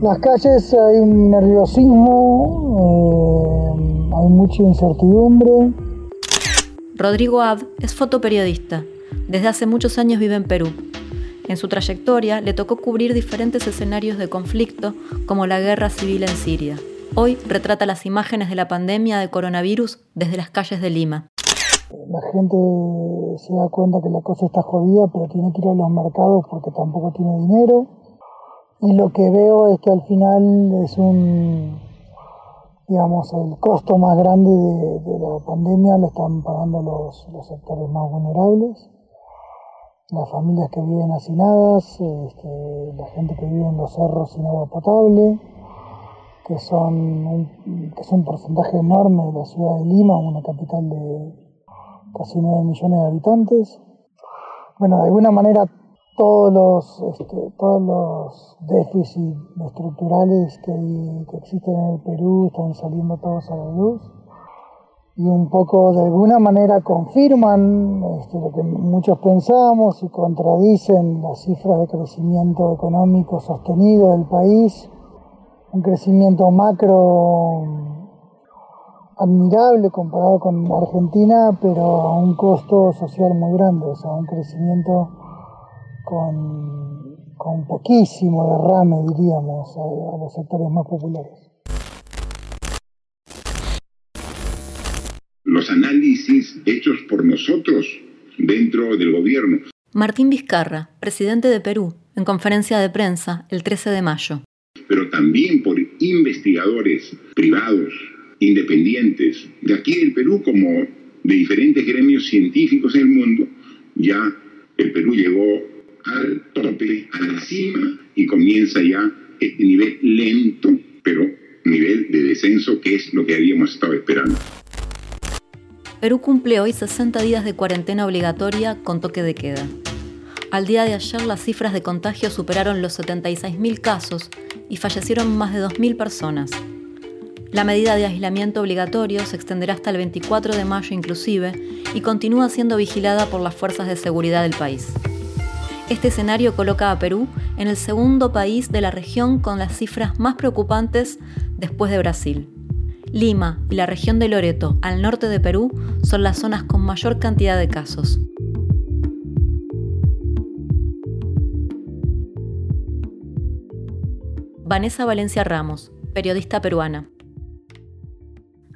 Las calles hay un nerviosismo, eh, hay mucha incertidumbre. Rodrigo Abd es fotoperiodista. Desde hace muchos años vive en Perú. En su trayectoria le tocó cubrir diferentes escenarios de conflicto como la guerra civil en Siria. Hoy retrata las imágenes de la pandemia de coronavirus desde las calles de Lima. La gente se da cuenta que la cosa está jodida, pero tiene que ir a los mercados porque tampoco tiene dinero y lo que veo es que al final es un, digamos, el costo más grande de, la pandemia lo están pagando los, sectores más vulnerables, las familias que viven hacinadas, este, la gente que vive en los cerros sin agua potable, que son un, que es un porcentaje enorme de la ciudad de Lima, una capital de casi 9 millones de habitantes. Bueno, de alguna manera todos los, este, todos los déficits estructurales que, existen en el Perú están saliendo todos a la luz. Y un poco de alguna manera confirman este, lo que muchos pensamos y contradicen las cifras de crecimiento económico sostenido del país, un crecimiento macro admirable comparado con Argentina, pero a un costo social muy grande, o sea, un crecimiento con, con poquísimo derrame, diríamos, a, los sectores más populares. Los análisis hechos por nosotros dentro del gobierno. Martín Vizcarra, presidente de Perú, en conferencia de prensa el 13 de mayo. Pero también por investigadores privados, independientes, de aquí del Perú como de diferentes gremios científicos en el mundo, ya el Perú llegó al tope, a la cima, y comienza ya este nivel lento, pero nivel de descenso que es lo que habíamos estado esperando. Perú cumple hoy 60 días de cuarentena obligatoria con toque de queda. Al día de ayer las cifras de contagio superaron los 76.000 casos y fallecieron más de 2.000 personas. La medida de aislamiento obligatorio se extenderá hasta el 24 de mayo inclusive y continúa siendo vigilada por las fuerzas de seguridad del país. Este escenario coloca a Perú en el segundo país de la región con las cifras más preocupantes después de Brasil. Lima y la región de Loreto, al norte de Perú, son las zonas con mayor cantidad de casos. Vanessa Valencia Ramos, periodista peruana.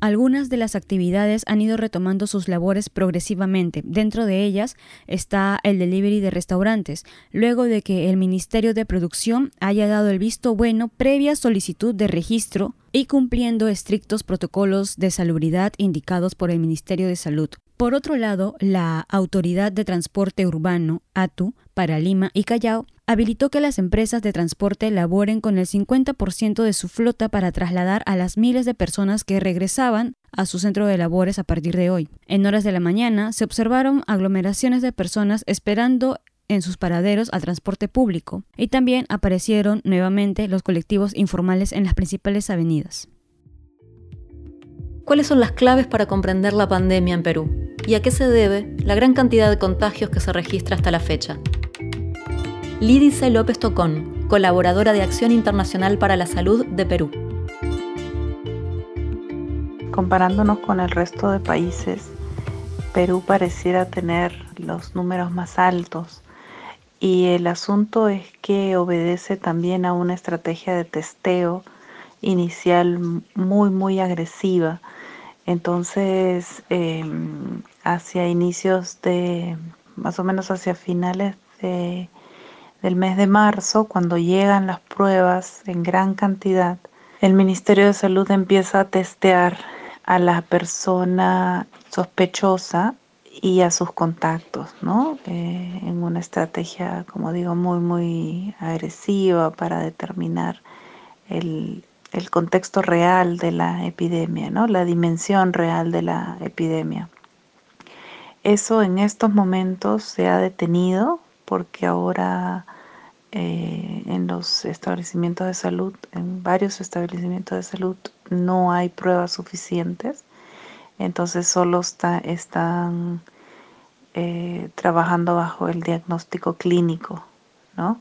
Algunas de las actividades han ido retomando sus labores progresivamente. Dentro de ellas está el delivery de restaurantes, luego de que el Ministerio de Producción haya dado el visto bueno previa solicitud de registro y cumpliendo estrictos protocolos de salubridad indicados por el Ministerio de Salud. Por otro lado, la Autoridad de Transporte Urbano, ATU, para Lima y Callao, habilitó que las empresas de transporte laboren con el 50% de su flota para trasladar a las miles de personas que regresaban a su centro de labores a partir de hoy. En horas de la mañana se observaron aglomeraciones de personas esperando en sus paraderos al transporte público y también aparecieron nuevamente los colectivos informales en las principales avenidas. ¿Cuáles son las claves para comprender la pandemia en Perú? ¿Y a qué se debe la gran cantidad de contagios que se registra hasta la fecha? Lídice López Tocón, colaboradora de Acción Internacional para la Salud de Perú. Comparándonos con el resto de países, Perú pareciera tener los números más altos. Y el asunto es que obedece también a una estrategia de testeo inicial muy muy agresiva. Entonces, em, hacia inicios de, más o menos hacia finales de, del mes de marzo, cuando llegan las pruebas en gran cantidad, el Ministerio de Salud empieza a testear a la persona sospechosa y a sus contactos, ¿no? Eh, en una estrategia, como digo, muy, muy agresiva para determinar el, el contexto real de la epidemia, ¿no? la dimensión real de la epidemia. Eso en estos momentos se ha detenido porque ahora eh, en los establecimientos de salud, en varios establecimientos de salud, no hay pruebas suficientes. Entonces solo están eh, trabajando bajo el diagnóstico clínico, ¿no?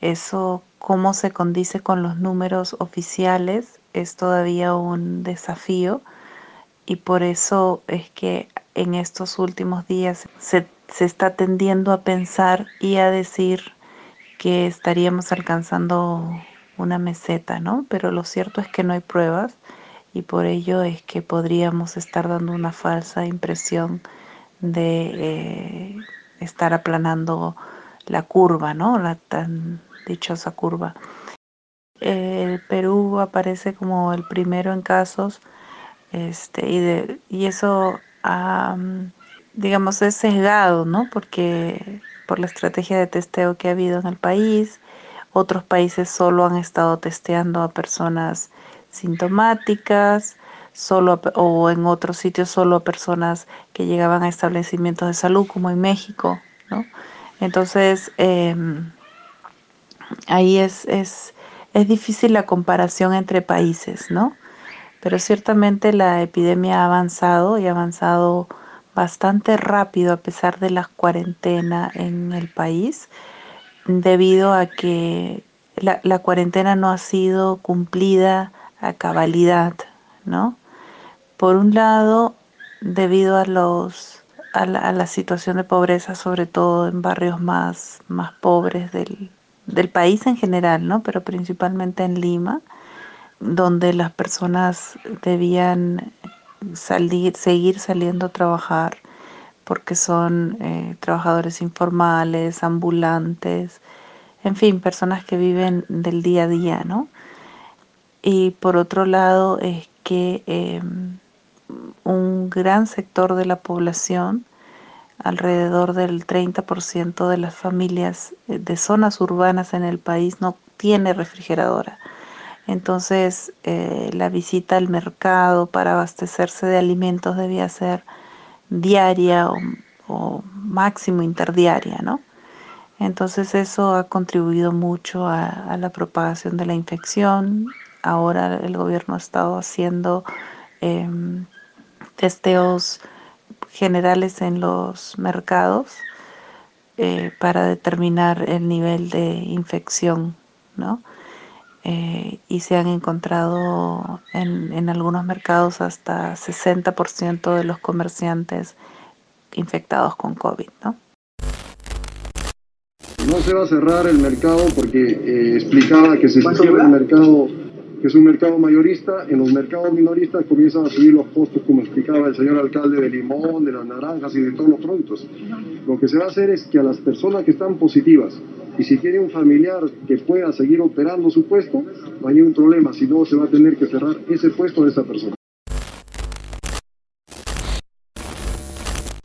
Eso, cómo se condice con los números oficiales, es todavía un desafío y por eso es que en estos últimos días se, se está tendiendo a pensar y a decir que estaríamos alcanzando una meseta, ¿no? Pero lo cierto es que no hay pruebas y por ello es que podríamos estar dando una falsa impresión de eh, estar aplanando la curva, ¿no? La tan dichosa curva. El Perú aparece como el primero en casos este, y, de, y eso, digamos, es sesgado, ¿no? Porque por la estrategia de testeo que ha habido en el país, otros países solo han estado testeando a personas sintomáticas, solo o en otros sitios solo a personas que llegaban a establecimientos de salud, como en México, ¿no? Entonces, em, ahí es, es, es difícil la comparación entre países, ¿no? Pero ciertamente la epidemia ha avanzado y ha avanzado bastante rápido a pesar de la cuarentena en el país debido a que la, cuarentena no ha sido cumplida a cabalidad, ¿no? Por un lado, debido a los a la, situación de pobreza, sobre todo en barrios más, más pobres del, del país en general, ¿no? Pero principalmente en Lima, donde las personas debían salir, seguir saliendo a trabajar porque son eh, trabajadores informales, ambulantes, en fin, personas que viven del día a día, ¿no? Y por otro lado es que em, un gran sector de la población, alrededor del 30% de las familias eh, de zonas urbanas en el país no tiene refrigeradora. Entonces eh, la visita al mercado para abastecerse de alimentos debía ser diaria o, máximo interdiaria, ¿no? Entonces eso ha contribuido mucho a, la propagación de la infección. Ahora el gobierno ha estado haciendo em, testeos generales en los mercados eh, para determinar el nivel de infección, ¿no? Eh, y se han encontrado en, en algunos mercados hasta 60% de los comerciantes infectados con COVID, ¿no? No se va a cerrar el mercado porque eh, explicaba que se cierra el mercado, que es un mercado mayorista. En los mercados minoristas comienzan a subir los costos, como explicaba el señor alcalde, de limón, de las naranjas y de todos los productos. Lo que se va a hacer es que a las personas que están positivas, y si tiene un familiar que pueda seguir operando su puesto, no hay ningún problema, si no se va a tener que cerrar ese puesto de esa persona.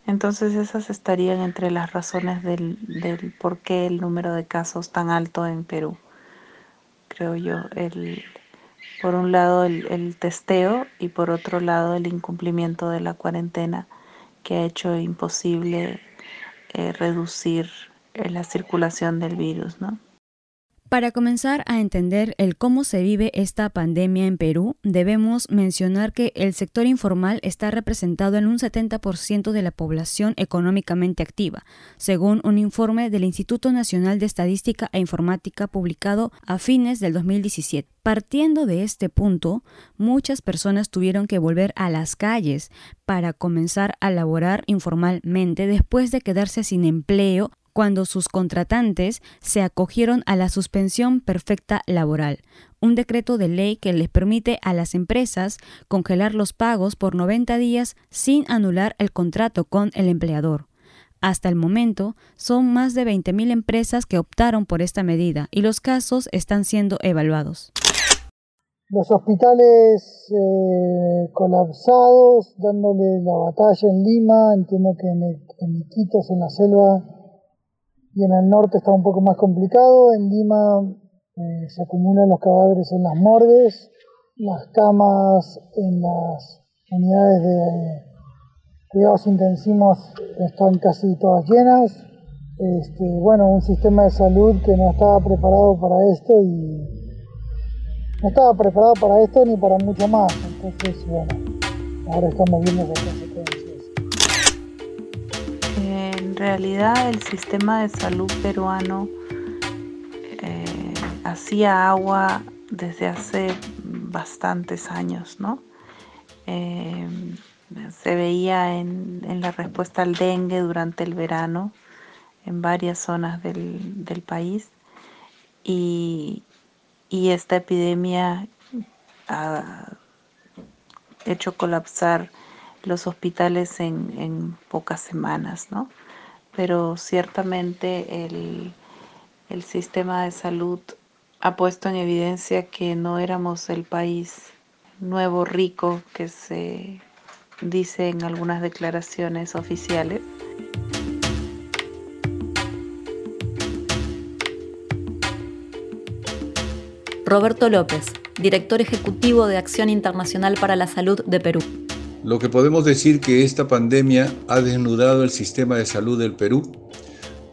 Entonces esas estarían entre las razones del, del por qué el número de casos tan alto en Perú. Creo yo, el, por un lado el, el testeo y por otro lado el incumplimiento de la cuarentena que ha hecho imposible eh, reducir la circulación del virus, ¿no? Para comenzar a entender el cómo se vive esta pandemia en Perú, debemos mencionar que el sector informal está representado en un 70% de la población económicamente activa, según un informe del Instituto Nacional de Estadística e Informática publicado a fines del 2017. Partiendo de este punto, muchas personas tuvieron que volver a las calles para comenzar a laborar informalmente después de quedarse sin empleo cuando sus contratantes se acogieron a la suspensión perfecta laboral, un decreto de ley que les permite a las empresas congelar los pagos por 90 días sin anular el contrato con el empleador. Hasta el momento, son más de 20.000 empresas que optaron por esta medida y los casos están siendo evaluados. Los hospitales eh, colapsados, dándole la batalla en Lima, entiendo que en, en en la selva, y en el norte está un poco más complicado. En Lima eh, se acumulan los cadáveres en las morgues, las camas en las unidades de cuidados intensivos están casi todas llenas. Este, bueno, un sistema de salud que no estaba preparado para esto y no estaba preparado para esto ni para mucho más. Entonces, bueno, ahora estamos viendo esa realidad el sistema de salud peruano eh, escasía agua desde hace bastantes años, ¿no? Eh, se veía en, la respuesta al dengue durante el verano en varias zonas del, país y, esta epidemia ha hecho colapsar los hospitales en, pocas semanas, ¿no? Pero ciertamente el, el sistema de salud ha puesto en evidencia que no éramos el país nuevo rico que se dice en algunas declaraciones oficiales. Roberto López, director ejecutivo de Acción Internacional para la Salud de Perú. Lo que podemos decir que esta pandemia ha desnudado el sistema de salud del Perú,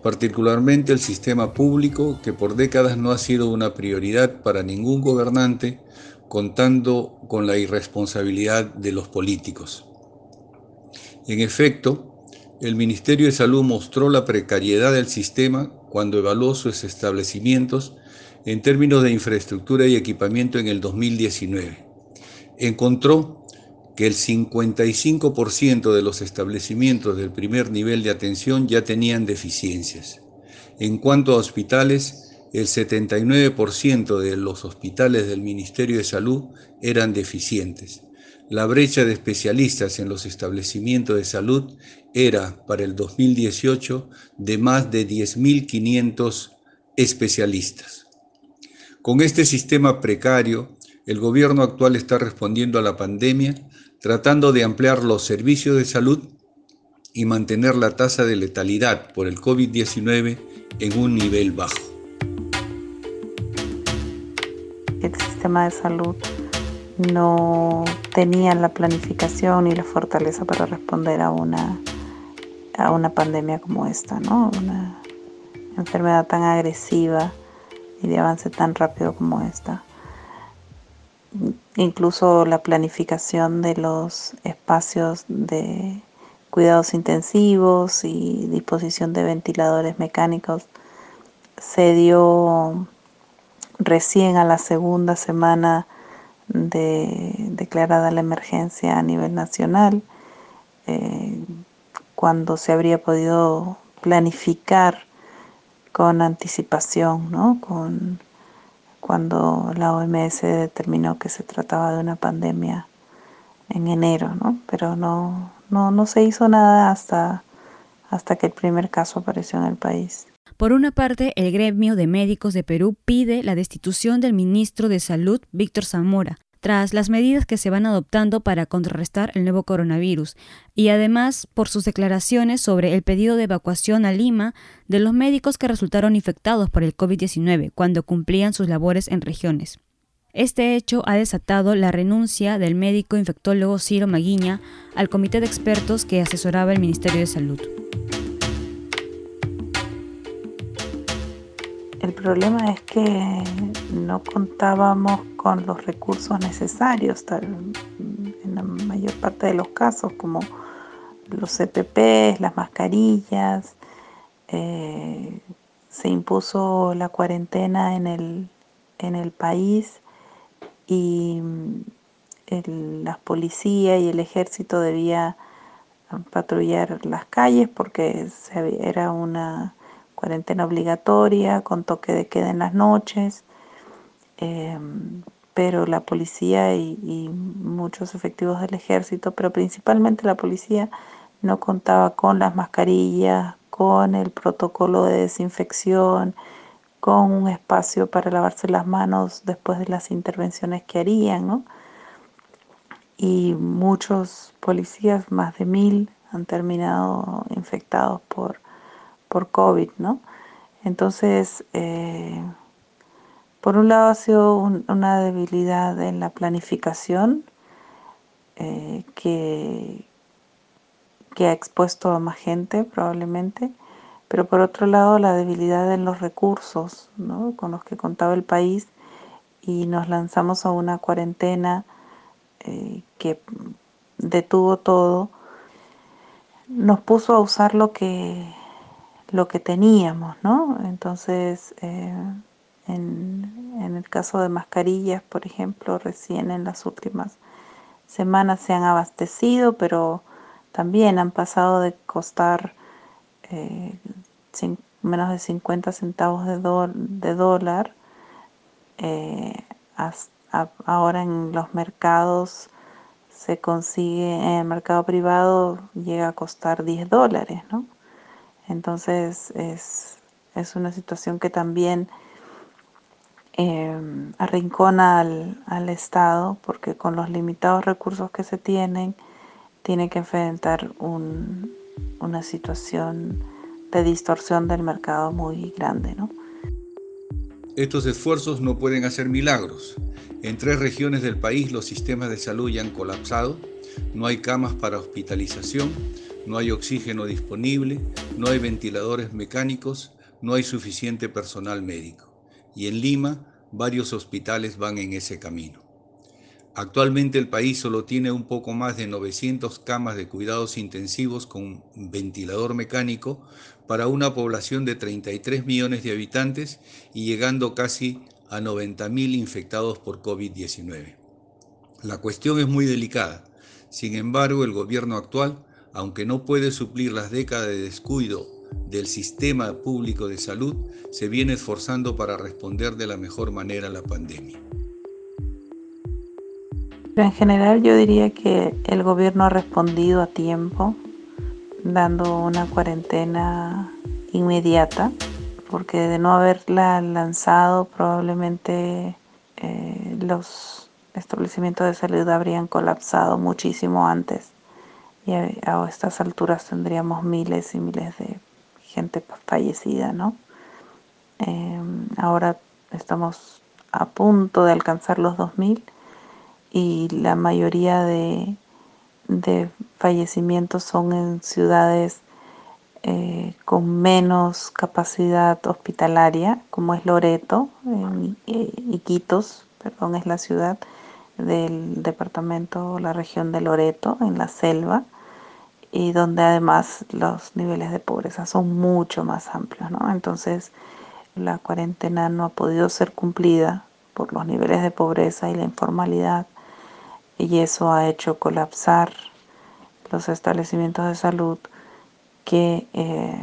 particularmente el sistema público que por décadas no ha sido una prioridad para ningún gobernante, contando con la irresponsabilidad de los políticos. En efecto, el Ministerio de Salud mostró la precariedad del sistema cuando evaluó sus establecimientos en términos de infraestructura y equipamiento en el 2019. Encontró que el 55% de los establecimientos del primer nivel de atención ya tenían deficiencias. En cuanto a hospitales, el 79% de los hospitales del Ministerio de Salud eran deficientes la brecha de especialistas en los establecimientos de salud era para el 2018 de más de 10.500 especialistas. Con este sistema precario, el gobierno actual está respondiendo a la pandemia tratando de ampliar los servicios de salud y mantener la tasa de letalidad por el COVID-19 en un nivel bajo. El sistema de salud no tenían la planificación y la fortaleza para responder a una, a una pandemia como esta, ¿no? Una enfermedad tan agresiva y de avance tan rápido como esta. Incluso la planificación de los espacios de cuidados intensivos y disposición de ventiladores mecánicos se dio recién a la segunda semana de declarada la emergencia a nivel nacional, eh, cuando se habría podido planificar con anticipación, ¿no? con, cuando la OMS determinó que se trataba de una pandemia en enero, ¿no? pero no, no, no se hizo nada hasta, hasta que el primer caso apareció en el país. Por una parte, el gremio de médicos de Perú pide la destitución del ministro de Salud, Víctor Zamora, tras las medidas que se van adoptando para contrarrestar el nuevo coronavirus, y además por sus declaraciones sobre el pedido de evacuación a Lima de los médicos que resultaron infectados por el COVID-19 cuando cumplían sus labores en regiones. Este hecho ha desatado la renuncia del médico infectólogo Ciro Maguiña al comité de expertos que asesoraba el Ministerio de Salud. El problema es que no contábamos con los recursos necesarios en la mayor parte de los casos, como los CPP, las mascarillas. Eh, se impuso la cuarentena en el, en el país y la policía y el ejército debía patrullar las calles porque era una cuarentena obligatoria, con toque de queda en las noches, em, pero la policía y, muchos efectivos del ejército, pero principalmente la policía, no contaba con las mascarillas, con el protocolo de desinfección, con un espacio para lavarse las manos después de las intervenciones que harían, Y muchos policías, más de mil, han terminado infectados por por COVID, ¿no? Entonces, eh, por un lado ha sido una debilidad en la planificación eh, que, que ha expuesto a más gente probablemente, pero por otro lado la debilidad en los recursos ¿no? con los que contaba el país y nos lanzamos a una cuarentena eh, que detuvo todo, nos puso a usar lo que lo que teníamos, ¿no? Entonces, eh, en, el caso de mascarillas, por ejemplo, recién en las últimas semanas se han abastecido, pero también han pasado de costar eh, menos de 50 centavos de, dólar. Eh, ahora en los mercados se consigue, en el mercado privado llega a costar 10 dólares, ¿no? Entonces es, es una situación que también eh, arrincona al, al, Estado porque con los limitados recursos que se tienen tiene que enfrentar un, una situación de distorsión del mercado muy grande. ¿no? Estos esfuerzos no pueden hacer milagros. En tres regiones del país los sistemas de salud ya han colapsado, no hay camas para hospitalización, no hay oxígeno disponible, no hay ventiladores mecánicos, no hay suficiente personal médico. Y en Lima, varios hospitales van en ese camino. Actualmente el país solo tiene un poco más de 900 camas de cuidados intensivos con ventilador mecánico para una población de 33 millones de habitantes y llegando casi a 90.000 infectados por COVID-19. La cuestión es muy delicada. Sin embargo, el gobierno actual, aunque no puede suplir las décadas de descuido del sistema público de salud, se viene esforzando para responder de la mejor manera a la pandemia. En general yo diría que el gobierno ha respondido a tiempo, dando una cuarentena inmediata, porque de no haberla lanzado probablemente eh, los establecimientos de salud habrían colapsado muchísimo antes y a, estas alturas tendríamos miles y miles de gente fallecida, ¿no? Em, ahora estamos a punto de alcanzar los 2000 y la mayoría de, fallecimientos son en ciudades eh, con menos capacidad hospitalaria, como es Loreto, eh, Iquitos, perdón, es la ciudad del departamento, la región de Loreto, en la selva, y donde además los niveles de pobreza son mucho más amplios, ¿no? Entonces, la cuarentena no ha podido ser cumplida por los niveles de pobreza y la informalidad y eso ha hecho colapsar los establecimientos de salud que eh,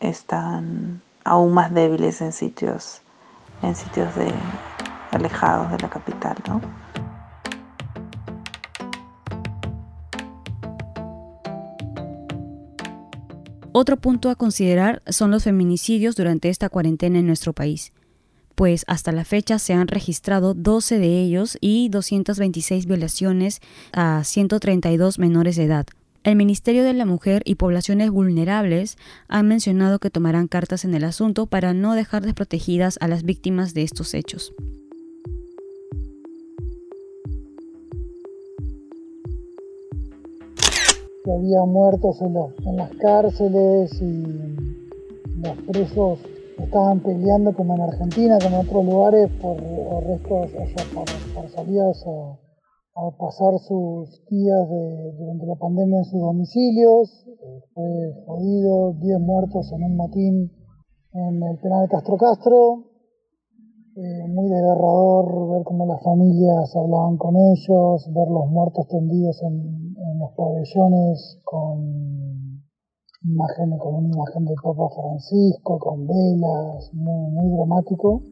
están aún más débiles en sitios en sitios de, alejados de la capital, ¿no? Otro punto a considerar son los feminicidios durante esta cuarentena en nuestro país pues hasta la fecha se han registrado 12 de ellos y 226 violaciones a 132 menores de edad. El Ministerio de la Mujer y Poblaciones Vulnerables han mencionado que tomarán cartas en el asunto para no dejar desprotegidas a las víctimas de estos hechos. Había muertos en, en las cárceles y los presos estaban peleando como en Argentina, como en otros lugares, por restos, o sea, por, salidas a, pasar sus días de, durante la pandemia en sus domicilios. Fue jodido, 10 muertos en un motín en el penal de Castro Castro. Eh, muy desgarrador ver cómo las familias hablaban con ellos, ver los muertos tendidos en, en los pabellones con imagen, con una imagen del Papa Francisco, con velas, muy, dramático.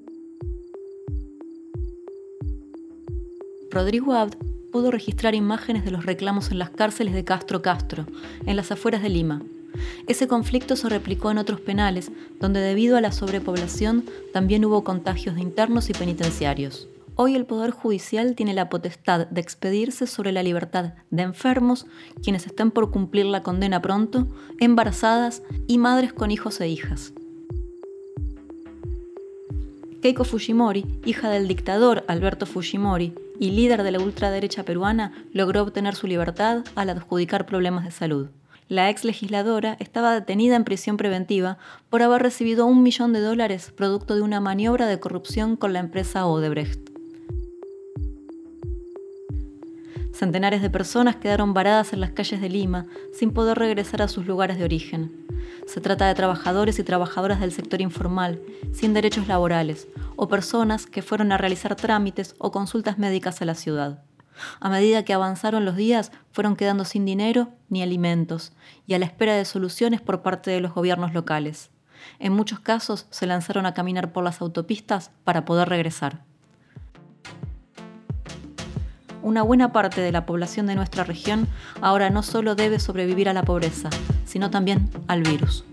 Rodrigo Abd pudo registrar imágenes de los reclamos en las cárceles de Castro Castro, en las afueras de Lima. Ese conflicto se replicó en otros penales, donde debido a la sobrepoblación también hubo contagios de internos y penitenciarios. Hoy el Poder Judicial tiene la potestad de expedirse sobre la libertad de enfermos, quienes estén por cumplir la condena pronto, embarazadas y madres con hijos e hijas. Keiko Fujimori, hija del dictador Alberto Fujimori y líder de la ultraderecha peruana, logró obtener su libertad al adjudicar problemas de salud. La ex legisladora estaba detenida en prisión preventiva por haber recibido un millón de dólares producto de una maniobra de corrupción con la empresa Odebrecht. Centenares de personas quedaron varadas en las calles de Lima sin poder regresar a sus lugares de origen. Se trata de trabajadores y trabajadoras del sector informal, sin derechos laborales, o personas que fueron a realizar trámites o consultas médicas a la ciudad. A medida que avanzaron los días, fueron quedando sin dinero ni alimentos, y a la espera de soluciones por parte de los gobiernos locales. En muchos casos se lanzaron a caminar por las autopistas para poder regresar. Una buena parte de la población de nuestra región ahora no solo debe sobrevivir a la pobreza, sino también al virus.